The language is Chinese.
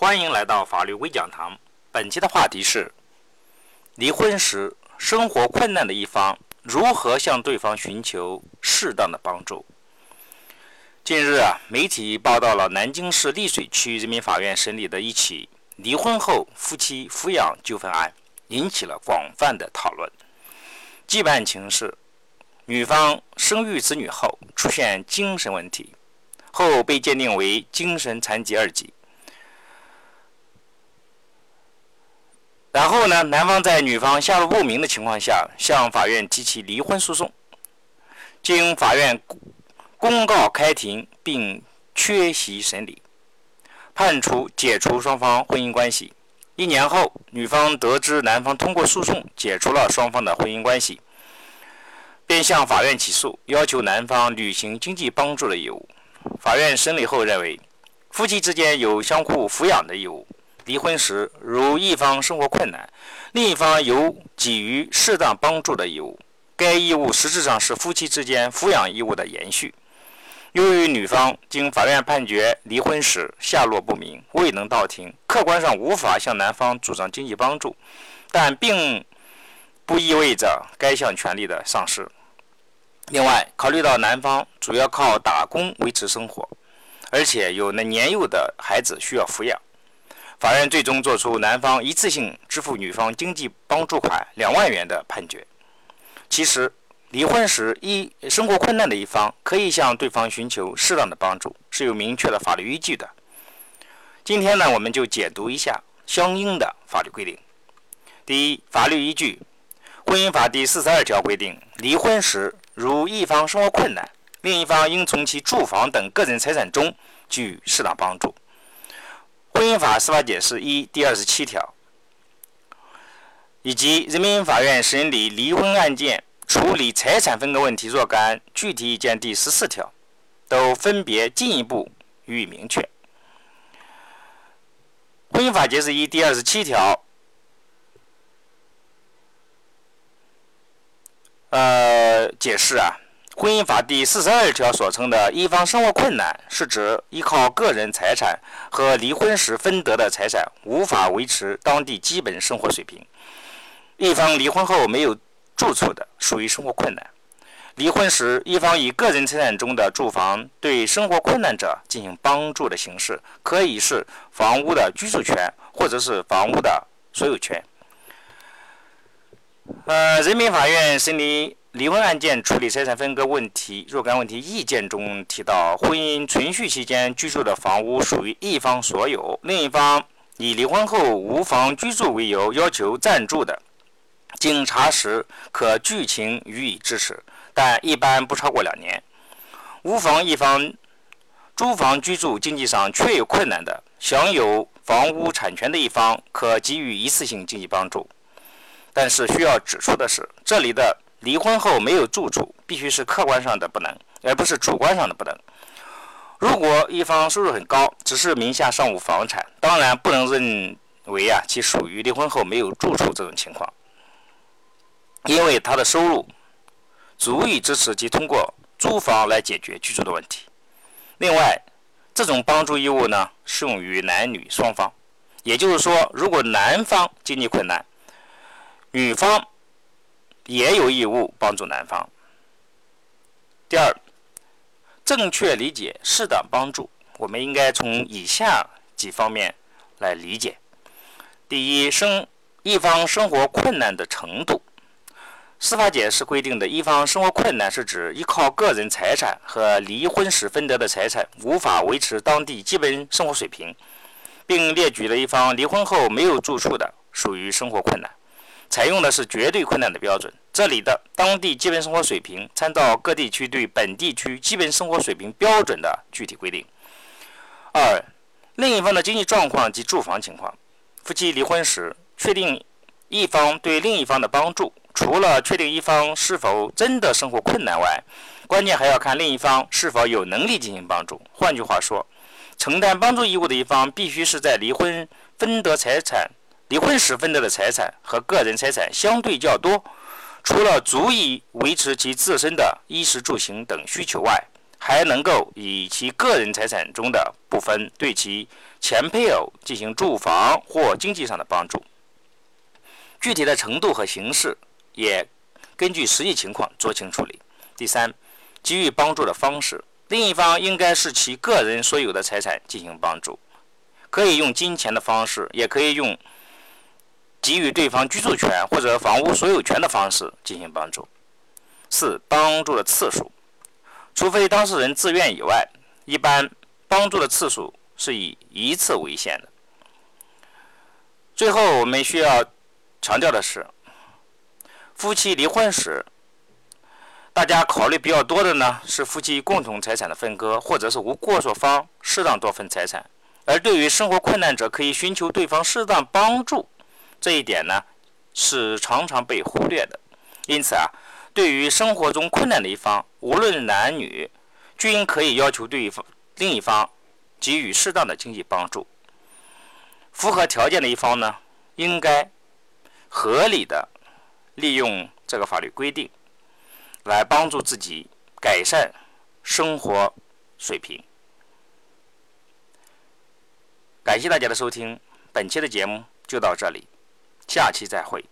欢迎来到法律微讲堂。本期的话题是：离婚时生活困难的一方如何向对方寻求适当的帮助？近日啊，媒体报道了南京市溧水区人民法院审理的一起离婚后夫妻抚养纠纷案，引起了广泛的讨论。基本案情是，女方生育子女后出现精神问题。后被鉴定为精神残疾二级。然后呢，男方在女方下落不明的情况下，向法院提起离婚诉讼。经法院公告开庭并缺席审理，判处解除双方婚姻关系。一年后，女方得知男方通过诉讼解除了双方的婚姻关系，便向法院起诉，要求男方履行经济帮助的义务。法院审理后认为，夫妻之间有相互抚养的义务。离婚时，如一方生活困难，另一方有给予适当帮助的义务。该义务实质上是夫妻之间抚养义务的延续。由于女方经法院判决离婚时下落不明，未能到庭，客观上无法向男方主张经济帮助，但并不意味着该项权利的丧失。另外，考虑到男方主要靠打工维持生活，而且有那年幼的孩子需要抚养，法院最终作出男方一次性支付女方经济帮助款两万元的判决。其实，离婚时一生活困难的一方可以向对方寻求适当的帮助，是有明确的法律依据的。今天呢，我们就解读一下相应的法律规定。第一，法律依据，《婚姻法》第四十二条规定，离婚时。如一方生活困难，另一方应从其住房等个人财产中给予适当帮助。法司法解释一第二十七条，以及人民法院审理离婚案件处理财产分割问题若干具体意见第十四条，都分别进一步予以明确。婚姻法解释一第二十七条。呃，解释啊，《婚姻法》第四十二条所称的一方生活困难，是指依靠个人财产和离婚时分得的财产无法维持当地基本生活水平。一方离婚后没有住处的，属于生活困难。离婚时，一方以个人财产中的住房对生活困难者进行帮助的形式，可以是房屋的居住权，或者是房屋的所有权。呃，人民法院审理离婚案件处理财产分割问题若干问题意见中提到，婚姻存续期间居住的房屋属于一方所有，另一方以离婚后无房居住为由要求暂住的，经查实可据情予以支持，但一般不超过两年。无房一方租房居住经济上确有困难的，享有房屋产权的一方可给予一次性经济帮助。但是需要指出的是，这里的离婚后没有住处，必须是客观上的不能，而不是主观上的不能。如果一方收入很高，只是名下尚无房产，当然不能认为啊其属于离婚后没有住处这种情况，因为他的收入足以支持其通过租房来解决居住的问题。另外，这种帮助义务呢适用于男女双方，也就是说，如果男方经济困难，女方也有义务帮助男方。第二，正确理解适当帮助，我们应该从以下几方面来理解：第一，生一方生活困难的程度。司法解释规定的一方生活困难，是指依靠个人财产和离婚时分得的财产无法维持当地基本生活水平，并列举了一方离婚后没有住处的，属于生活困难。采用的是绝对困难的标准，这里的当地基本生活水平参照各地区对本地区基本生活水平标准的具体规定。二，另一方的经济状况及住房情况。夫妻离婚时，确定一方对另一方的帮助，除了确定一方是否真的生活困难外，关键还要看另一方是否有能力进行帮助。换句话说，承担帮助义务的一方必须是在离婚分得财产。离婚时分得的财产和个人财产相对较多，除了足以维持其自身的衣食住行等需求外，还能够以其个人财产中的部分对其前配偶进行住房或经济上的帮助。具体的程度和形式也根据实际情况酌情处理。第三，给予帮助的方式，另一方应该是其个人所有的财产进行帮助，可以用金钱的方式，也可以用给予对方居住权或者房屋所有权的方式进行帮助。四、帮助的次数，除非当事人自愿以外，一般帮助的次数是以一次为限的。最后，我们需要强调的是，夫妻离婚时。大家考虑比较多的呢，是夫妻共同财产的分割，或者是无过错方适当多分财产。而对于生活困难者，可以寻求对方适当帮助，这一点呢，是常常被忽略的。因此啊，对于生活中困难的一方，无论男女，均可以要求对方另一方给予适当的经济帮助。符合条件的一方呢，应该合理的利用这个法律规定。来帮助自己改善生活水平。感谢大家的收听，本期的节目就到这里，下期再会。